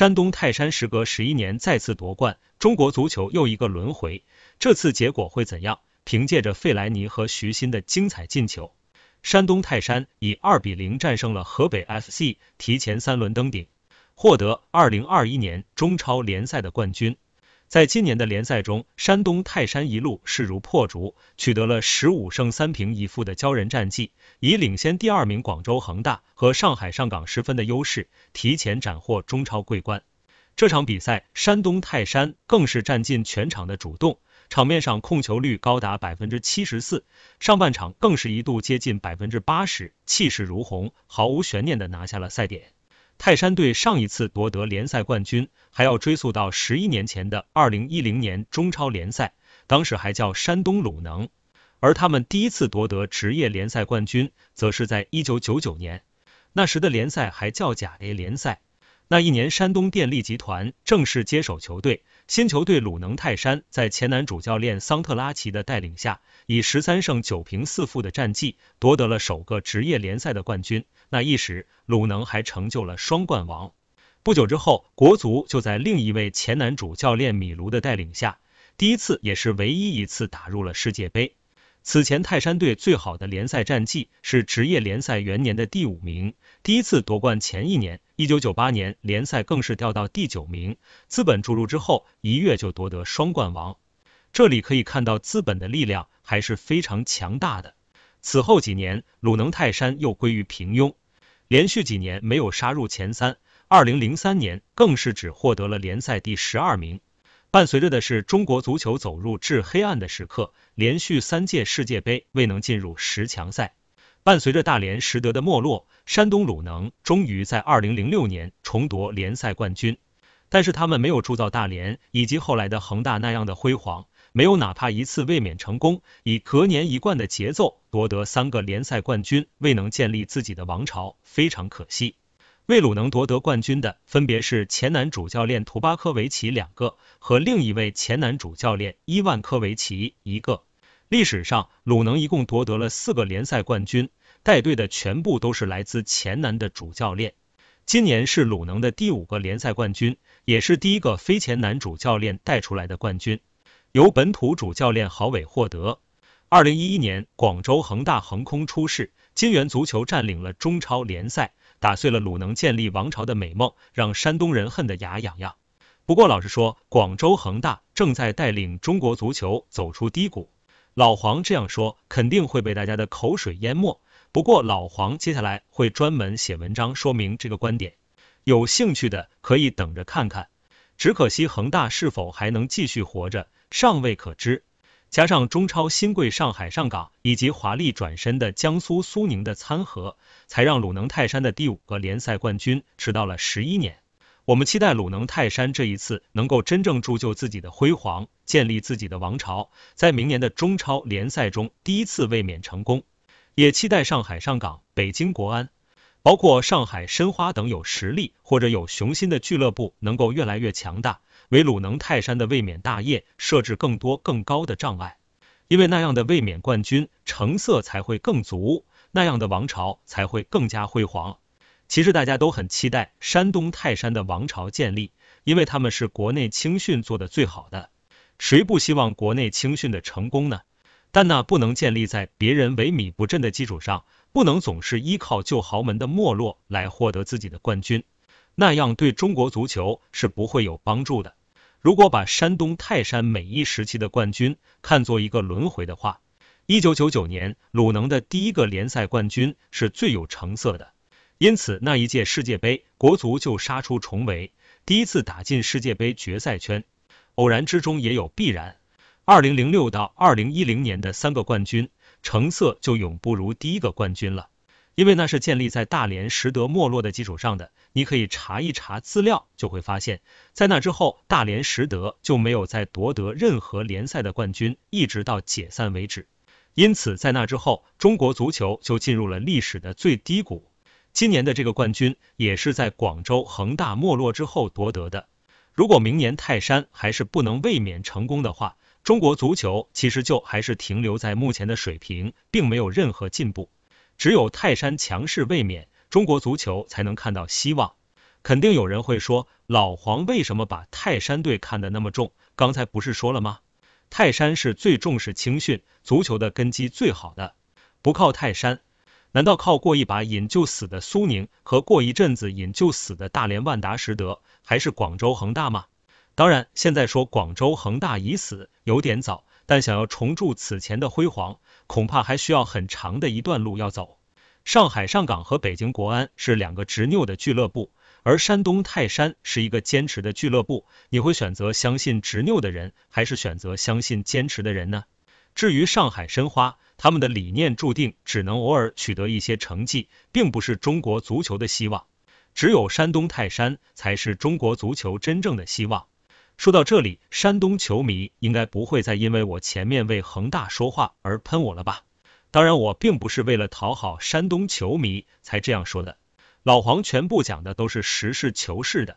山东泰山时隔十一年再次夺冠，中国足球又一个轮回，这次结果会怎样？凭借着费莱尼和徐新的精彩进球，山东泰山以二比零战胜了河北 FC，提前三轮登顶，获得二零二一年中超联赛的冠军。在今年的联赛中，山东泰山一路势如破竹，取得了十五胜三平一负的骄人战绩，以领先第二名广州恒大和上海上港十分的优势，提前斩获中超桂冠。这场比赛，山东泰山更是占尽全场的主动，场面上控球率高达百分之七十四，上半场更是一度接近百分之八十，气势如虹，毫无悬念的拿下了赛点。泰山队上一次夺得联赛冠军，还要追溯到十一年前的二零一零年中超联赛，当时还叫山东鲁能。而他们第一次夺得职业联赛冠军，则是在一九九九年，那时的联赛还叫甲 A 联赛。那一年，山东电力集团正式接手球队，新球队鲁能泰山在前男主教练桑特拉奇的带领下，以十三胜九平四负的战绩夺得了首个职业联赛的冠军。那一时，鲁能还成就了双冠王。不久之后，国足就在另一位前男主教练米卢的带领下，第一次也是唯一一次打入了世界杯。此前泰山队最好的联赛战绩是职业联赛元年的第五名，第一次夺冠前一年，一九九八年联赛更是掉到第九名。资本注入之后，一跃就夺得双冠王。这里可以看到资本的力量还是非常强大的。此后几年，鲁能泰山又归于平庸，连续几年没有杀入前三。二零零三年更是只获得了联赛第十二名。伴随着的是中国足球走入至黑暗的时刻，连续三届世界杯未能进入十强赛。伴随着大连实德的没落，山东鲁能终于在二零零六年重夺联赛冠军。但是他们没有铸造大连以及后来的恒大那样的辉煌，没有哪怕一次卫冕成功，以隔年一冠的节奏夺得三个联赛冠军，未能建立自己的王朝，非常可惜。为鲁能夺得冠军的分别是前男主教练图巴科维奇两个和另一位前男主教练伊万科维奇一个。历史上，鲁能一共夺得了四个联赛冠军，带队的全部都是来自前男的主教练。今年是鲁能的第五个联赛冠军，也是第一个非前男主教练带出来的冠军，由本土主教练郝伟获得。二零一一年，广州恒大横空出世，金元足球占领了中超联赛。打碎了鲁能建立王朝的美梦，让山东人恨得牙痒痒。不过老实说，广州恒大正在带领中国足球走出低谷。老黄这样说，肯定会被大家的口水淹没。不过老黄接下来会专门写文章说明这个观点，有兴趣的可以等着看看。只可惜恒大是否还能继续活着，尚未可知。加上中超新贵上海上港以及华丽转身的江苏苏宁的参合，才让鲁能泰山的第五个联赛冠军迟到了十一年。我们期待鲁能泰山这一次能够真正铸就自己的辉煌，建立自己的王朝，在明年的中超联赛中第一次卫冕成功。也期待上海上港、北京国安，包括上海申花等有实力或者有雄心的俱乐部能够越来越强大。为鲁能泰山的卫冕大业设置更多更高的障碍，因为那样的卫冕冠军成色才会更足，那样的王朝才会更加辉煌。其实大家都很期待山东泰山的王朝建立，因为他们是国内青训做的最好的，谁不希望国内青训的成功呢？但那不能建立在别人萎靡不振的基础上，不能总是依靠旧豪门的没落来获得自己的冠军，那样对中国足球是不会有帮助的。如果把山东泰山每一时期的冠军看作一个轮回的话，一九九九年鲁能的第一个联赛冠军是最有成色的，因此那一届世界杯国足就杀出重围，第一次打进世界杯决赛圈。偶然之中也有必然，二零零六到二零一零年的三个冠军成色就永不如第一个冠军了。因为那是建立在大连实德没落的基础上的，你可以查一查资料，就会发现，在那之后，大连实德就没有再夺得任何联赛的冠军，一直到解散为止。因此，在那之后，中国足球就进入了历史的最低谷。今年的这个冠军也是在广州恒大没落之后夺得的。如果明年泰山还是不能卫冕成功的话，中国足球其实就还是停留在目前的水平，并没有任何进步。只有泰山强势卫冕，中国足球才能看到希望。肯定有人会说，老黄为什么把泰山队看得那么重？刚才不是说了吗？泰山是最重视青训，足球的根基最好的，不靠泰山，难道靠过一把瘾就死的苏宁和过一阵子瘾就死的大连万达实德，还是广州恒大吗？当然，现在说广州恒大已死有点早，但想要重铸此前的辉煌，恐怕还需要很长的一段路要走。上海上港和北京国安是两个执拗的俱乐部。而山东泰山是一个坚持的俱乐部，你会选择相信执拗的人，还是选择相信坚持的人呢？至于上海申花，他们的理念注定只能偶尔取得一些成绩，并不是中国足球的希望。只有山东泰山才是中国足球真正的希望。说到这里，山东球迷应该不会再因为我前面为恒大说话而喷我了吧？当然，我并不是为了讨好山东球迷才这样说的。老黄全部讲的都是实事求是的。